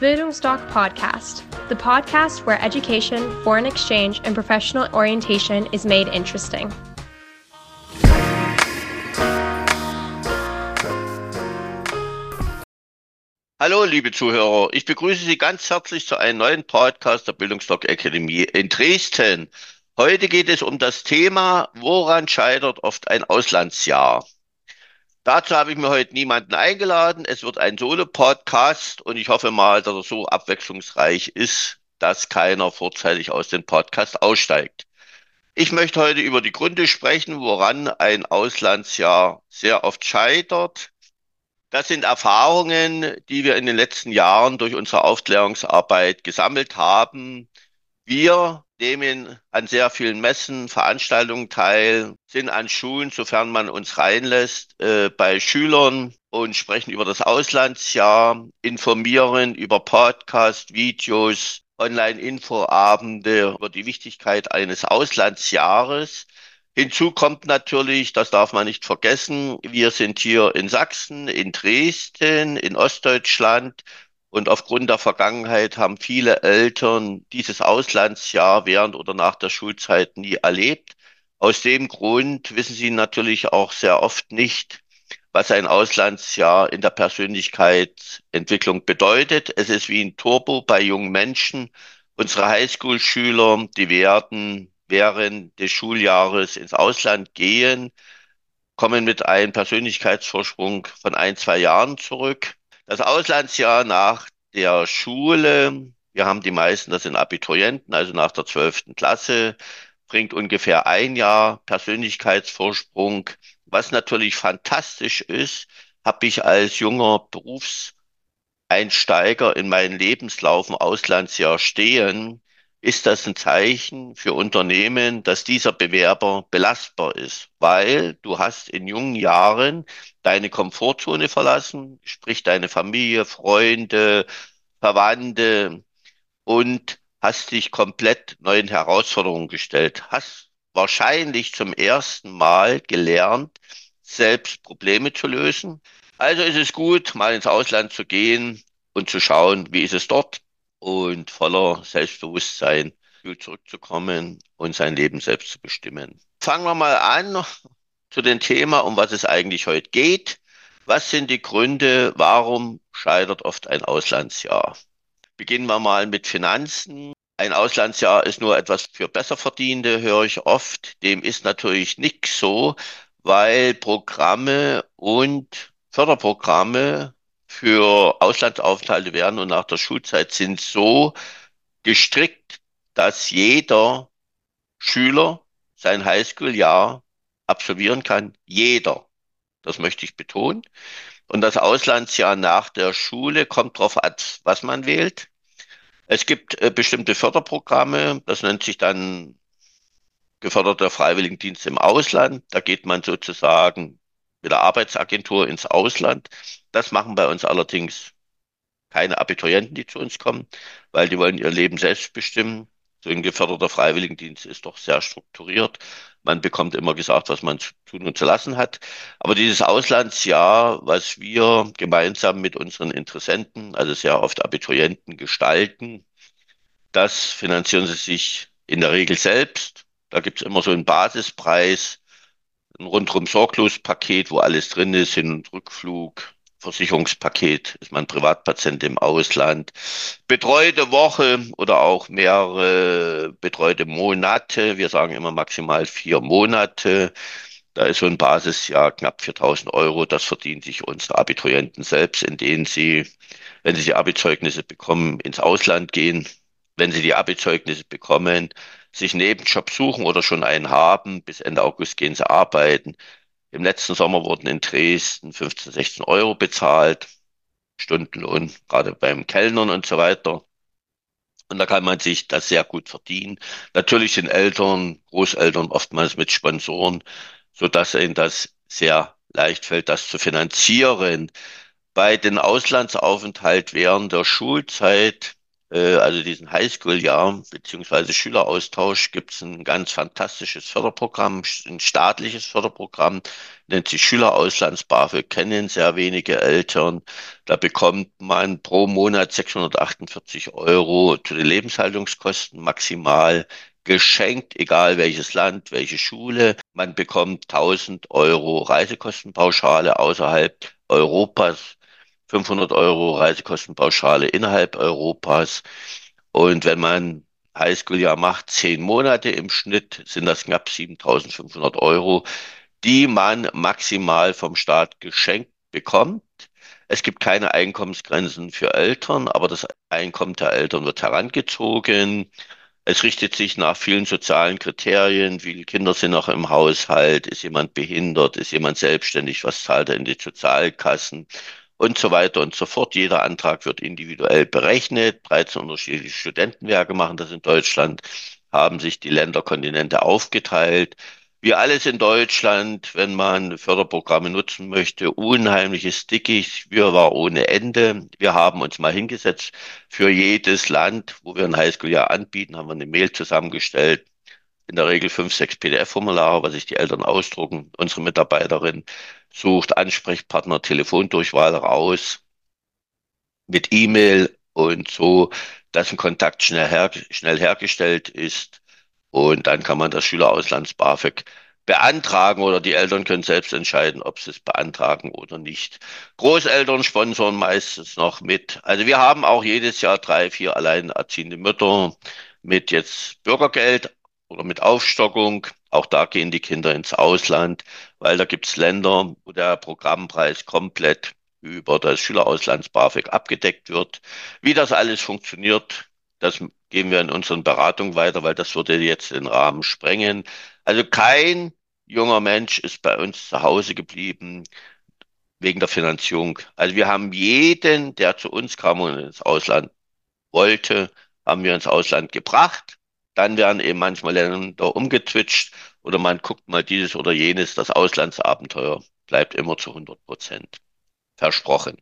Bildungsdoc Podcast, the podcast where education, foreign exchange, and professional orientation is made interesting. Hallo, liebe Zuhörer. Ich begrüße Sie ganz herzlich zu einem neuen Podcast der Bildungsdoc Akademie in Dresden. Heute geht es um das Thema, woran scheitert oft ein Auslandsjahr? Dazu habe ich mir heute niemanden eingeladen. Es wird ein Solo-Podcast und ich hoffe mal, dass er so abwechslungsreich ist, dass keiner vorzeitig aus dem Podcast aussteigt. Ich möchte heute über die Gründe sprechen, woran ein Auslandsjahr sehr oft scheitert. Das sind Erfahrungen, die wir in den letzten Jahren durch unsere Aufklärungsarbeit gesammelt haben. Wir nehmen an sehr vielen Messen, Veranstaltungen teil, sind an Schulen, sofern man uns reinlässt, äh, bei Schülern und sprechen über das Auslandsjahr, informieren über Podcast, Videos, Online-Infoabende über die Wichtigkeit eines Auslandsjahres. Hinzu kommt natürlich, das darf man nicht vergessen, wir sind hier in Sachsen, in Dresden, in Ostdeutschland und aufgrund der Vergangenheit haben viele Eltern dieses Auslandsjahr während oder nach der Schulzeit nie erlebt. Aus dem Grund wissen sie natürlich auch sehr oft nicht, was ein Auslandsjahr in der Persönlichkeitsentwicklung bedeutet. Es ist wie ein Turbo bei jungen Menschen. Unsere Highschool-Schüler, die werden während des Schuljahres ins Ausland gehen, kommen mit einem Persönlichkeitsvorsprung von ein, zwei Jahren zurück das Auslandsjahr nach der Schule, wir haben die meisten, das sind Abiturienten, also nach der zwölften Klasse, bringt ungefähr ein Jahr Persönlichkeitsvorsprung. Was natürlich fantastisch ist, habe ich als junger Berufseinsteiger in meinem Lebenslauf im Auslandsjahr stehen, ist das ein Zeichen für Unternehmen, dass dieser Bewerber belastbar ist, weil du hast in jungen Jahren deine Komfortzone verlassen, sprich deine Familie, Freunde, Verwandte und hast dich komplett neuen Herausforderungen gestellt, hast wahrscheinlich zum ersten Mal gelernt, selbst Probleme zu lösen. Also ist es gut, mal ins Ausland zu gehen und zu schauen, wie ist es dort, und voller Selbstbewusstsein zurückzukommen und sein Leben selbst zu bestimmen. Fangen wir mal an zu dem Thema, um was es eigentlich heute geht. Was sind die Gründe, warum scheitert oft ein Auslandsjahr? Beginnen wir mal mit Finanzen. Ein Auslandsjahr ist nur etwas für Besserverdiente, höre ich oft. Dem ist natürlich nicht so, weil Programme und Förderprogramme für Auslandsaufenthalte werden und nach der Schulzeit sind so gestrickt, dass jeder Schüler sein Highschool-Jahr absolvieren kann. Jeder. Das möchte ich betonen. Und das Auslandsjahr nach der Schule kommt darauf an, was man wählt. Es gibt äh, bestimmte Förderprogramme, das nennt sich dann geförderter Freiwilligendienst im Ausland. Da geht man sozusagen mit der Arbeitsagentur ins Ausland. Das machen bei uns allerdings keine Abiturienten, die zu uns kommen, weil die wollen ihr Leben selbst bestimmen. So ein geförderter Freiwilligendienst ist doch sehr strukturiert. Man bekommt immer gesagt, was man zu tun und zu lassen hat. Aber dieses Auslandsjahr, was wir gemeinsam mit unseren Interessenten, also sehr oft Abiturienten, gestalten, das finanzieren sie sich in der Regel selbst. Da gibt es immer so einen Basispreis, ein rundrum sorglos Paket, wo alles drin ist, Hin- und Rückflug, Versicherungspaket, ist man Privatpatient im Ausland, betreute Woche oder auch mehrere betreute Monate. Wir sagen immer maximal vier Monate. Da ist so ein Basisjahr knapp 4000 Euro. Das verdienen sich unsere Abiturienten selbst, indem sie, wenn sie die Abizeugnisse bekommen, ins Ausland gehen. Wenn sie die Abizeugnisse bekommen, sich Nebenjob suchen oder schon einen haben. Bis Ende August gehen sie arbeiten. Im letzten Sommer wurden in Dresden 15, 16 Euro bezahlt, Stundenlohn, gerade beim Kellnern und so weiter. Und da kann man sich das sehr gut verdienen. Natürlich sind Eltern, Großeltern oftmals mit Sponsoren, so dass ihnen das sehr leicht fällt, das zu finanzieren. Bei den Auslandsaufenthalt während der Schulzeit also diesen Highschool-Jahr beziehungsweise Schüleraustausch, gibt es ein ganz fantastisches Förderprogramm, ein staatliches Förderprogramm, nennt sich Schülerauslands-BAföG, kennen sehr wenige Eltern. Da bekommt man pro Monat 648 Euro zu den Lebenshaltungskosten maximal geschenkt, egal welches Land, welche Schule. Man bekommt 1000 Euro Reisekostenpauschale außerhalb Europas 500 Euro Reisekostenpauschale innerhalb Europas. Und wenn man Highschool-Jahr macht, zehn Monate im Schnitt, sind das knapp 7500 Euro, die man maximal vom Staat geschenkt bekommt. Es gibt keine Einkommensgrenzen für Eltern, aber das Einkommen der Eltern wird herangezogen. Es richtet sich nach vielen sozialen Kriterien. Wie viele Kinder sind noch im Haushalt? Ist jemand behindert? Ist jemand selbstständig? Was zahlt er in die Sozialkassen? Und so weiter und so fort. Jeder Antrag wird individuell berechnet. 13 unterschiedliche Studentenwerke machen das in Deutschland, haben sich die Länderkontinente aufgeteilt. Wir alles in Deutschland, wenn man Förderprogramme nutzen möchte, unheimliches Dickicht. Wir war ohne Ende. Wir haben uns mal hingesetzt. Für jedes Land, wo wir ein Highschool-Jahr anbieten, haben wir eine Mail zusammengestellt in der Regel fünf, sechs PDF-Formulare, was sich die Eltern ausdrucken. Unsere Mitarbeiterin sucht Ansprechpartner, Telefondurchwahl raus mit E-Mail und so, dass ein Kontakt schnell, her schnell hergestellt ist. Und dann kann man das Schülerauslands-BAföG beantragen oder die Eltern können selbst entscheiden, ob sie es beantragen oder nicht. Großeltern sponsern meistens noch mit. Also wir haben auch jedes Jahr drei, vier alleinerziehende Mütter mit jetzt Bürgergeld oder mit Aufstockung. Auch da gehen die Kinder ins Ausland, weil da gibt es Länder, wo der Programmpreis komplett über das Schülerauslands BAföG abgedeckt wird. Wie das alles funktioniert, das gehen wir in unseren Beratungen weiter, weil das würde jetzt den Rahmen sprengen. Also kein junger Mensch ist bei uns zu Hause geblieben wegen der Finanzierung. Also wir haben jeden, der zu uns kam und ins Ausland wollte, haben wir ins Ausland gebracht. Dann werden eben manchmal Länder umgetwitcht oder man guckt mal dieses oder jenes. Das Auslandsabenteuer bleibt immer zu 100 Prozent versprochen.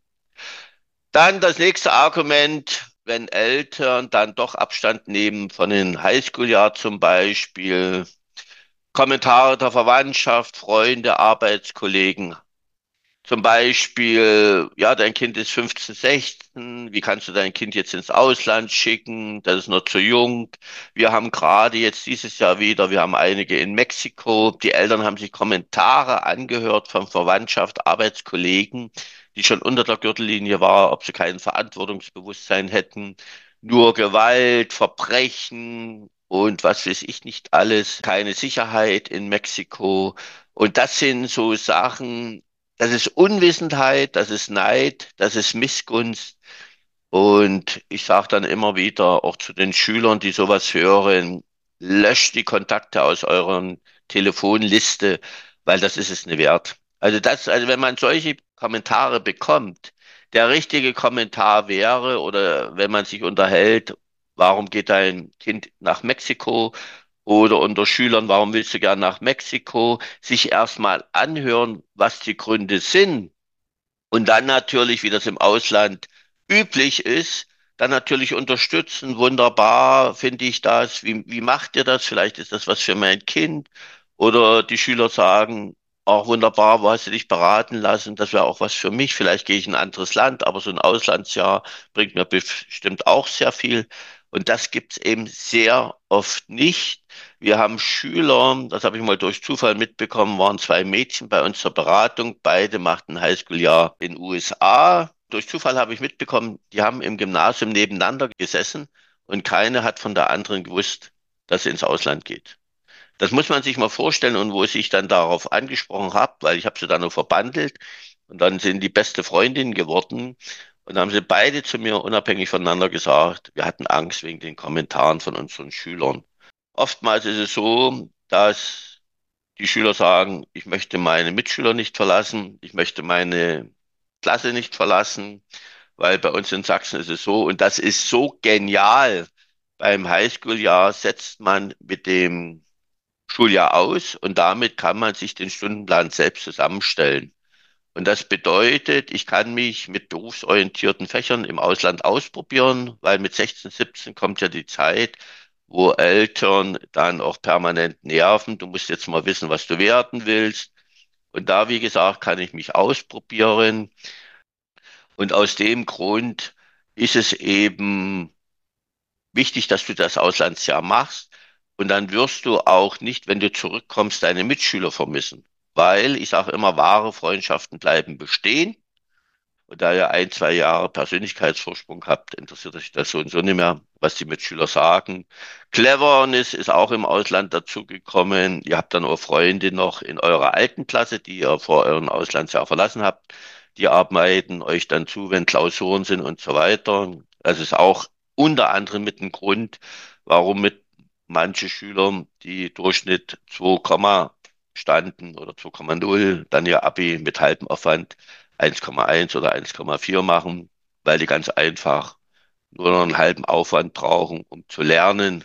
Dann das nächste Argument, wenn Eltern dann doch Abstand nehmen von den Highschool-Jahr zum Beispiel, Kommentare der Verwandtschaft, Freunde, Arbeitskollegen zum Beispiel, ja, dein Kind ist 15, 16, wie kannst du dein Kind jetzt ins Ausland schicken? Das ist noch zu jung. Wir haben gerade jetzt dieses Jahr wieder, wir haben einige in Mexiko. Die Eltern haben sich Kommentare angehört von Verwandtschaft, Arbeitskollegen, die schon unter der Gürtellinie war, ob sie kein Verantwortungsbewusstsein hätten. Nur Gewalt, Verbrechen und was weiß ich nicht alles, keine Sicherheit in Mexiko. Und das sind so Sachen, das ist Unwissenheit, das ist Neid, das ist Missgunst. Und ich sage dann immer wieder auch zu den Schülern, die sowas hören, löscht die Kontakte aus euren Telefonliste, weil das ist es nicht wert. Also das, also wenn man solche Kommentare bekommt, der richtige Kommentar wäre, oder wenn man sich unterhält, warum geht dein Kind nach Mexiko? Oder unter Schülern, warum willst du gern nach Mexiko, sich erstmal anhören, was die Gründe sind und dann natürlich, wie das im Ausland üblich ist, dann natürlich unterstützen. Wunderbar, finde ich das. Wie, wie macht ihr das? Vielleicht ist das was für mein Kind. Oder die Schüler sagen, auch wunderbar, wo hast du dich beraten lassen? Das wäre auch was für mich. Vielleicht gehe ich in ein anderes Land, aber so ein Auslandsjahr bringt mir bestimmt auch sehr viel. Und das gibt's eben sehr oft nicht. Wir haben Schüler, das habe ich mal durch Zufall mitbekommen, waren zwei Mädchen bei uns zur Beratung. Beide machten Highschool-Jahr in USA. Durch Zufall habe ich mitbekommen, die haben im Gymnasium nebeneinander gesessen und keine hat von der anderen gewusst, dass sie ins Ausland geht. Das muss man sich mal vorstellen und wo ich dann darauf angesprochen habe, weil ich habe sie dann noch verbandelt und dann sind die beste Freundin geworden und dann haben sie beide zu mir unabhängig voneinander gesagt, wir hatten Angst wegen den Kommentaren von unseren Schülern. Oftmals ist es so, dass die Schüler sagen, ich möchte meine Mitschüler nicht verlassen, ich möchte meine Klasse nicht verlassen, weil bei uns in Sachsen ist es so, und das ist so genial. Beim Highschool-Jahr setzt man mit dem Schuljahr aus und damit kann man sich den Stundenplan selbst zusammenstellen. Und das bedeutet, ich kann mich mit berufsorientierten Fächern im Ausland ausprobieren, weil mit 16, 17 kommt ja die Zeit, wo Eltern dann auch permanent nerven. Du musst jetzt mal wissen, was du werden willst. Und da, wie gesagt, kann ich mich ausprobieren. Und aus dem Grund ist es eben wichtig, dass du das Auslandsjahr machst. Und dann wirst du auch nicht, wenn du zurückkommst, deine Mitschüler vermissen. Weil ich sage immer, wahre Freundschaften bleiben bestehen. Und da ihr ein, zwei Jahre Persönlichkeitsvorsprung habt, interessiert euch das so und so nicht mehr, was die Mitschüler sagen. Cleverness ist auch im Ausland dazugekommen. Ihr habt dann auch Freunde noch in eurer alten Klasse, die ihr vor eurem Auslandsjahr verlassen habt. Die arbeiten euch dann zu, wenn Klausuren sind und so weiter. Das ist auch unter anderem mit dem Grund, warum mit manche Schüler, die Durchschnitt 2, standen oder 2,0, dann ihr Abi mit halbem Aufwand 1,1 oder 1,4 machen, weil die ganz einfach nur noch einen halben Aufwand brauchen, um zu lernen,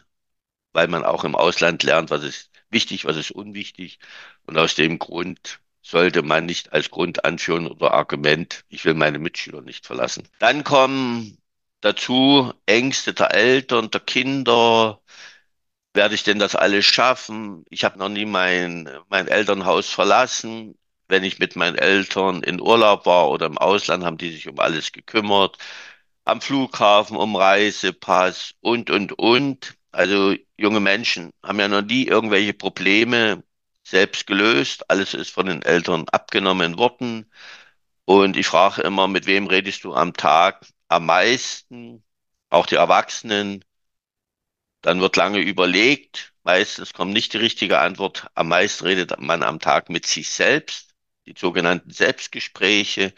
weil man auch im Ausland lernt, was ist wichtig, was ist unwichtig. Und aus dem Grund sollte man nicht als Grund anführen oder Argument, ich will meine Mitschüler nicht verlassen. Dann kommen dazu Ängste der Eltern, der Kinder. Werde ich denn das alles schaffen? Ich habe noch nie mein, mein Elternhaus verlassen. Wenn ich mit meinen Eltern in Urlaub war oder im Ausland, haben die sich um alles gekümmert. Am Flughafen, um Reisepass und, und, und. Also junge Menschen haben ja noch nie irgendwelche Probleme selbst gelöst. Alles ist von den Eltern abgenommen worden. Und ich frage immer, mit wem redest du am Tag am meisten? Auch die Erwachsenen. Dann wird lange überlegt. Meistens kommt nicht die richtige Antwort. Am meisten redet man am Tag mit sich selbst, die sogenannten Selbstgespräche.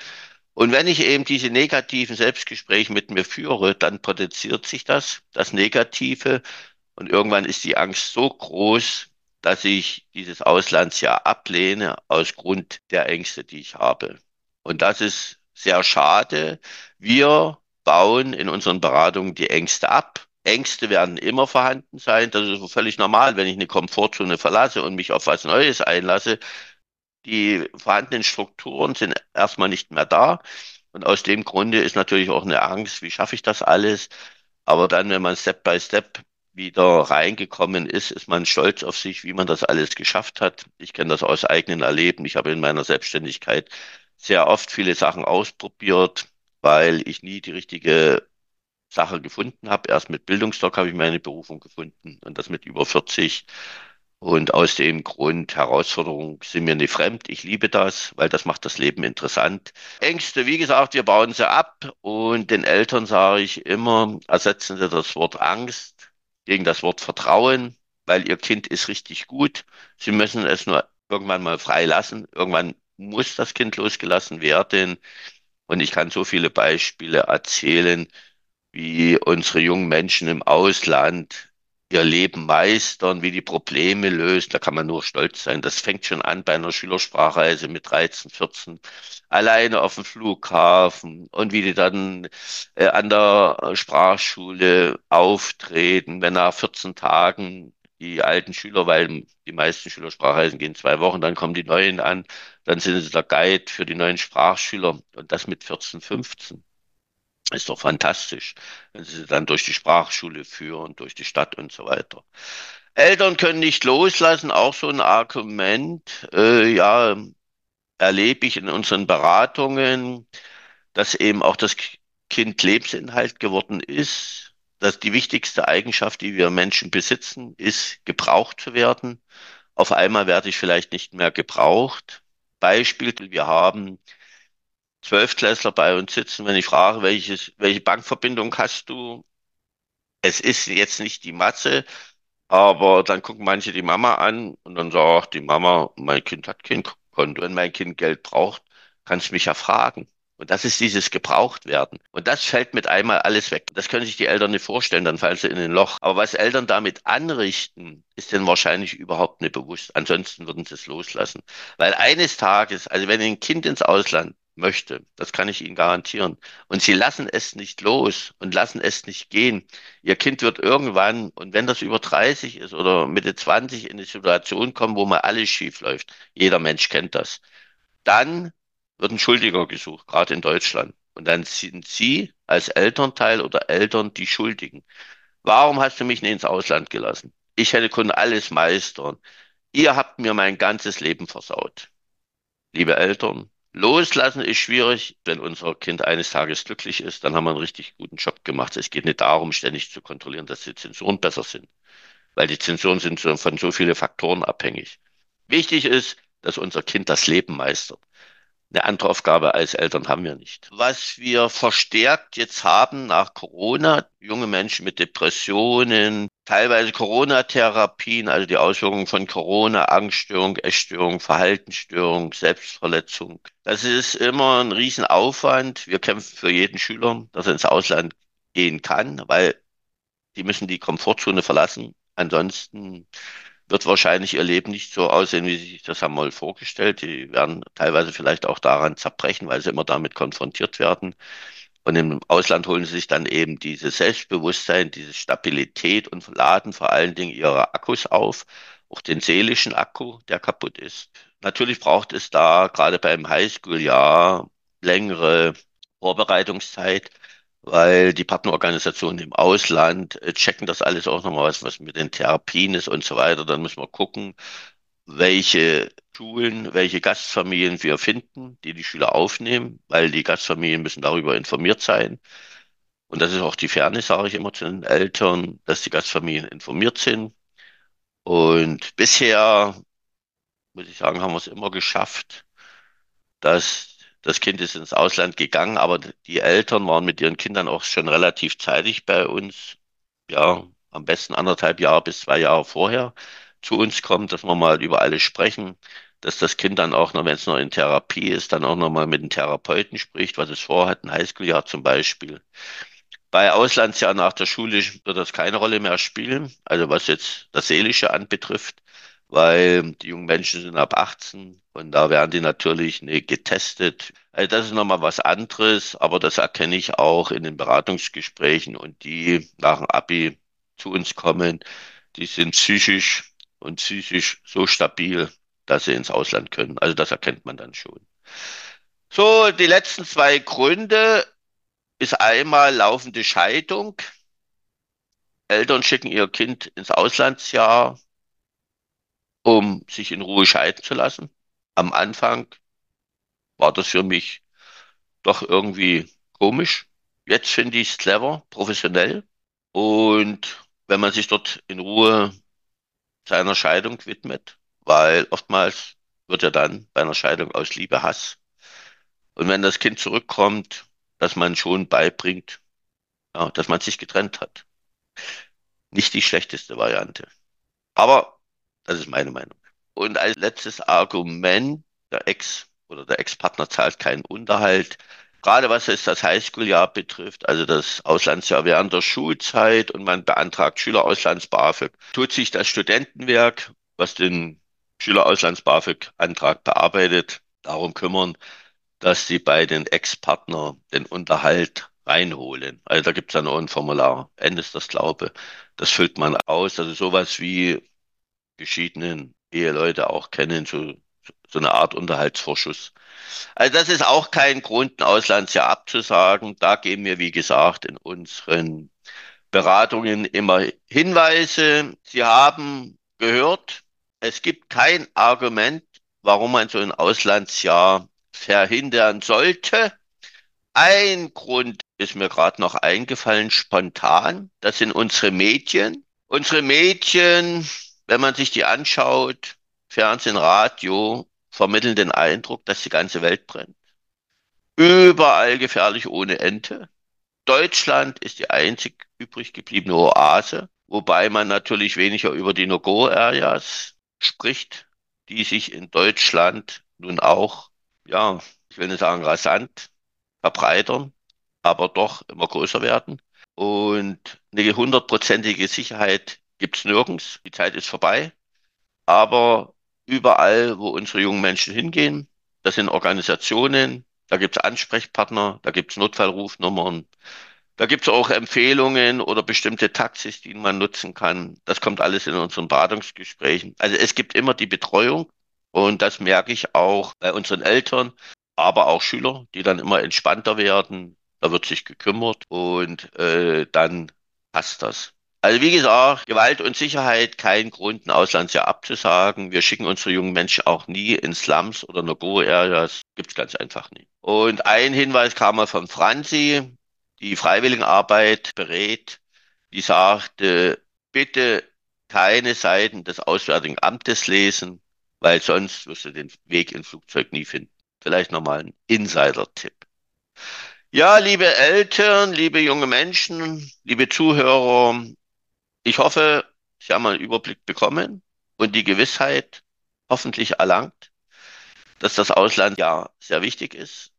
Und wenn ich eben diese negativen Selbstgespräche mit mir führe, dann potenziert sich das, das Negative. Und irgendwann ist die Angst so groß, dass ich dieses Auslandsjahr ablehne aus Grund der Ängste, die ich habe. Und das ist sehr schade. Wir bauen in unseren Beratungen die Ängste ab. Ängste werden immer vorhanden sein. Das ist völlig normal, wenn ich eine Komfortzone verlasse und mich auf was Neues einlasse. Die vorhandenen Strukturen sind erstmal nicht mehr da. Und aus dem Grunde ist natürlich auch eine Angst, wie schaffe ich das alles? Aber dann, wenn man Step by Step wieder reingekommen ist, ist man stolz auf sich, wie man das alles geschafft hat. Ich kenne das aus eigenem Erleben. Ich habe in meiner Selbstständigkeit sehr oft viele Sachen ausprobiert, weil ich nie die richtige Sache gefunden habe. Erst mit Bildungsdoc habe ich meine Berufung gefunden und das mit über 40. Und aus dem Grund, Herausforderungen sind mir nicht fremd. Ich liebe das, weil das macht das Leben interessant. Ängste, wie gesagt, wir bauen sie ab und den Eltern sage ich immer, ersetzen Sie das Wort Angst gegen das Wort Vertrauen, weil Ihr Kind ist richtig gut. Sie müssen es nur irgendwann mal freilassen. Irgendwann muss das Kind losgelassen werden. Und ich kann so viele Beispiele erzählen, wie unsere jungen Menschen im Ausland ihr Leben meistern, wie die Probleme lösen. Da kann man nur stolz sein. Das fängt schon an bei einer Schülersprachreise mit 13, 14, alleine auf dem Flughafen und wie die dann äh, an der Sprachschule auftreten, wenn nach 14 Tagen die alten Schüler, weil die meisten Schülersprachreisen gehen zwei Wochen, dann kommen die neuen an, dann sind sie der Guide für die neuen Sprachschüler und das mit 14, 15. Ist doch fantastisch, wenn sie dann durch die Sprachschule führen, durch die Stadt und so weiter. Eltern können nicht loslassen, auch so ein Argument. Äh, ja, erlebe ich in unseren Beratungen, dass eben auch das Kind Lebensinhalt geworden ist, dass die wichtigste Eigenschaft, die wir Menschen besitzen, ist, gebraucht zu werden. Auf einmal werde ich vielleicht nicht mehr gebraucht. Beispiel, wir haben Zwölftklässler bei uns sitzen, wenn ich frage, welches, welche Bankverbindung hast du? Es ist jetzt nicht die Matze, aber dann gucken manche die Mama an und dann sagt die Mama, mein Kind hat kein Konto. Wenn mein Kind Geld braucht, kannst du mich ja fragen. Und das ist dieses Gebrauchtwerden. Und das fällt mit einmal alles weg. Das können sich die Eltern nicht vorstellen, dann fallen sie in ein Loch. Aber was Eltern damit anrichten, ist denn wahrscheinlich überhaupt nicht bewusst. Ansonsten würden sie es loslassen. Weil eines Tages, also wenn ein Kind ins Ausland möchte. Das kann ich Ihnen garantieren. Und Sie lassen es nicht los und lassen es nicht gehen. Ihr Kind wird irgendwann, und wenn das über 30 ist oder Mitte 20, in eine Situation kommen, wo mal alles schief läuft. Jeder Mensch kennt das. Dann wird ein Schuldiger gesucht, gerade in Deutschland. Und dann sind Sie als Elternteil oder Eltern die Schuldigen. Warum hast du mich nicht ins Ausland gelassen? Ich hätte können alles meistern. Ihr habt mir mein ganzes Leben versaut. Liebe Eltern, loslassen ist schwierig. Wenn unser Kind eines Tages glücklich ist, dann haben wir einen richtig guten Job gemacht. Es geht nicht darum, ständig zu kontrollieren, dass die Zensuren besser sind, weil die Zensuren sind von so vielen Faktoren abhängig. Wichtig ist, dass unser Kind das Leben meistert. Eine andere Aufgabe als Eltern haben wir nicht. Was wir verstärkt jetzt haben nach Corona, junge Menschen mit Depressionen, teilweise Corona-Therapien, also die Auswirkungen von Corona, Angststörung, Essstörung, Verhaltensstörung, Selbstverletzung. Das ist immer ein Riesenaufwand. Wir kämpfen für jeden Schüler, dass er ins Ausland gehen kann, weil die müssen die Komfortzone verlassen. Ansonsten wird wahrscheinlich ihr Leben nicht so aussehen, wie sie sich das haben mal vorgestellt. Die werden teilweise vielleicht auch daran zerbrechen, weil sie immer damit konfrontiert werden. Und im Ausland holen sie sich dann eben dieses Selbstbewusstsein, diese Stabilität und laden vor allen Dingen ihre Akkus auf, auch den seelischen Akku, der kaputt ist. Natürlich braucht es da gerade beim Highschool-Jahr längere Vorbereitungszeit weil die Partnerorganisationen im Ausland äh, checken das alles auch nochmal, was, was mit den Therapien ist und so weiter. Dann müssen wir gucken, welche Schulen, welche Gastfamilien wir finden, die die Schüler aufnehmen, weil die Gastfamilien müssen darüber informiert sein. Und das ist auch die Fairness, sage ich immer zu den Eltern, dass die Gastfamilien informiert sind. Und bisher, muss ich sagen, haben wir es immer geschafft, dass das Kind ist ins Ausland gegangen, aber die Eltern waren mit ihren Kindern auch schon relativ zeitig bei uns. Ja, am besten anderthalb Jahre bis zwei Jahre vorher zu uns kommen, dass wir mal über alles sprechen, dass das Kind dann auch noch, wenn es noch in Therapie ist, dann auch noch mal mit dem Therapeuten spricht, was es vorhat, ein Highschool-Jahr zum Beispiel. Bei Auslandsjahr nach der Schule wird das keine Rolle mehr spielen, also was jetzt das Seelische anbetrifft weil die jungen Menschen sind ab 18 und da werden die natürlich nicht getestet. Also das ist nochmal was anderes, aber das erkenne ich auch in den Beratungsgesprächen und die nach dem Abi zu uns kommen, die sind psychisch und psychisch so stabil, dass sie ins Ausland können. Also das erkennt man dann schon. So, die letzten zwei Gründe ist einmal laufende Scheidung. Eltern schicken ihr Kind ins Auslandsjahr um sich in Ruhe scheiden zu lassen. Am Anfang war das für mich doch irgendwie komisch. Jetzt finde ich es clever, professionell. Und wenn man sich dort in Ruhe seiner Scheidung widmet, weil oftmals wird ja dann bei einer Scheidung aus Liebe Hass. Und wenn das Kind zurückkommt, dass man schon beibringt, ja, dass man sich getrennt hat. Nicht die schlechteste Variante. Aber das ist meine Meinung. Und als letztes Argument, der Ex oder der Ex-Partner zahlt keinen Unterhalt. Gerade was jetzt das Highschool-Jahr betrifft, also das Auslandsjahr während der Schulzeit und man beantragt Schülerauslands-BAföG, tut sich das Studentenwerk, was den Schülerauslands-BAföG-Antrag bearbeitet, darum kümmern, dass sie bei den Ex-Partner den Unterhalt reinholen. Also da gibt es dann auch ein Formular, Endes das Glaube. Das füllt man aus. Also sowas wie geschiedenen Eheleute auch kennen, so, so eine Art Unterhaltsvorschuss. Also das ist auch kein Grund, ein Auslandsjahr abzusagen. Da geben wir, wie gesagt, in unseren Beratungen immer Hinweise. Sie haben gehört, es gibt kein Argument, warum man so ein Auslandsjahr verhindern sollte. Ein Grund ist mir gerade noch eingefallen, spontan. Das sind unsere Medien. Unsere Medien wenn man sich die anschaut, Fernsehen, Radio, vermitteln den Eindruck, dass die ganze Welt brennt. Überall gefährlich ohne Ente. Deutschland ist die einzig übrig gebliebene Oase, wobei man natürlich weniger über die No-Go-Areas spricht, die sich in Deutschland nun auch, ja, ich will nicht sagen rasant verbreitern, aber doch immer größer werden. Und eine hundertprozentige Sicherheit gibt's nirgends. Die Zeit ist vorbei. Aber überall, wo unsere jungen Menschen hingehen, das sind Organisationen, da gibt's Ansprechpartner, da gibt's Notfallrufnummern, da gibt's auch Empfehlungen oder bestimmte Taxis, die man nutzen kann. Das kommt alles in unseren Beratungsgesprächen. Also es gibt immer die Betreuung und das merke ich auch bei unseren Eltern. aber auch Schüler, die dann immer entspannter werden. Da wird sich gekümmert und äh, dann passt das. Also wie gesagt, Gewalt und Sicherheit kein Grund, ein Auslandsjahr abzusagen. Wir schicken unsere jungen Menschen auch nie in Slums oder No-Go-Areas. Gibt's ganz einfach nie. Und ein Hinweis kam mal von Franzi, die Freiwilligenarbeit berät. Die sagte, bitte keine Seiten des Auswärtigen Amtes lesen, weil sonst wirst du den Weg ins Flugzeug nie finden. Vielleicht nochmal ein Insider-Tipp. Ja, liebe Eltern, liebe junge Menschen, liebe Zuhörer, ich hoffe, Sie haben einen Überblick bekommen und die Gewissheit hoffentlich erlangt, dass das Ausland ja sehr wichtig ist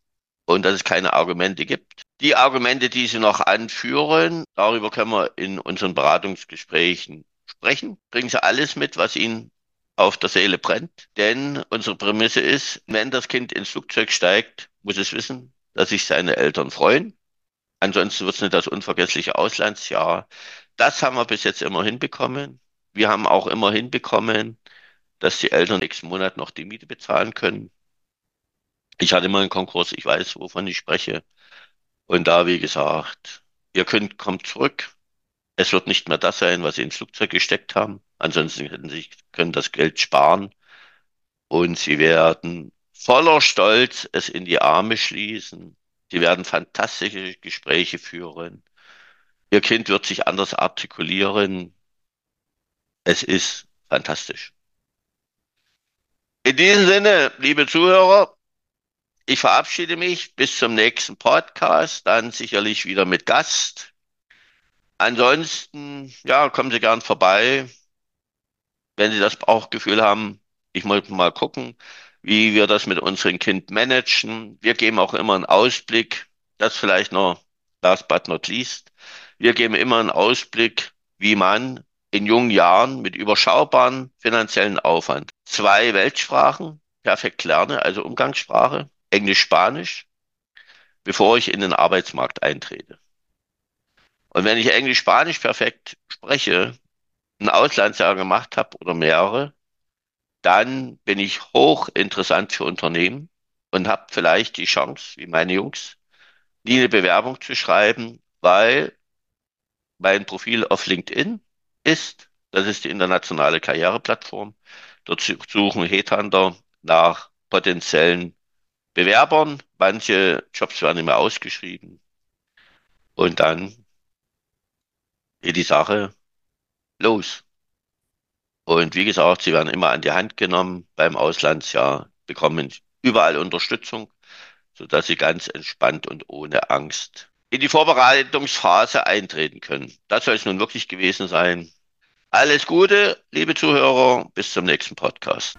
und dass es keine Argumente gibt. Die Argumente, die Sie noch anführen, darüber können wir in unseren Beratungsgesprächen sprechen. Bringen Sie alles mit, was Ihnen auf der Seele brennt. Denn unsere Prämisse ist, wenn das Kind ins Flugzeug steigt, muss es wissen, dass sich seine Eltern freuen. Ansonsten wird es nicht das unvergessliche Auslandsjahr. Das haben wir bis jetzt immer hinbekommen. Wir haben auch immer hinbekommen, dass die Eltern nächsten Monat noch die Miete bezahlen können. Ich hatte mal einen Konkurs, ich weiß, wovon ich spreche. Und da, wie gesagt, ihr könnt, kommt zurück. Es wird nicht mehr das sein, was sie ins Flugzeug gesteckt haben. Ansonsten hätten sie können das Geld sparen. Und sie werden voller Stolz es in die Arme schließen. Sie werden fantastische Gespräche führen. Ihr Kind wird sich anders artikulieren. Es ist fantastisch. In diesem Sinne, liebe Zuhörer, ich verabschiede mich bis zum nächsten Podcast, dann sicherlich wieder mit Gast. Ansonsten, ja, kommen Sie gern vorbei. Wenn Sie das Bauchgefühl haben, ich muss mal gucken, wie wir das mit unserem Kind managen. Wir geben auch immer einen Ausblick, das vielleicht noch last but not least. Wir geben immer einen Ausblick, wie man in jungen Jahren mit überschaubaren finanziellen Aufwand zwei Weltsprachen perfekt lerne, also Umgangssprache, Englisch, Spanisch, bevor ich in den Arbeitsmarkt eintrete. Und wenn ich Englisch, Spanisch perfekt spreche, ein Auslandsjahr gemacht habe oder mehrere, dann bin ich hochinteressant für Unternehmen und habe vielleicht die Chance, wie meine Jungs, nie eine Bewerbung zu schreiben, weil mein Profil auf LinkedIn ist, das ist die internationale Karriereplattform. Dort suchen Headhunter nach potenziellen Bewerbern. Manche Jobs werden immer ausgeschrieben. Und dann geht die Sache los. Und wie gesagt, sie werden immer an die Hand genommen beim Auslandsjahr, bekommen überall Unterstützung, sodass sie ganz entspannt und ohne Angst in die Vorbereitungsphase eintreten können. Das soll es nun wirklich gewesen sein. Alles Gute, liebe Zuhörer, bis zum nächsten Podcast.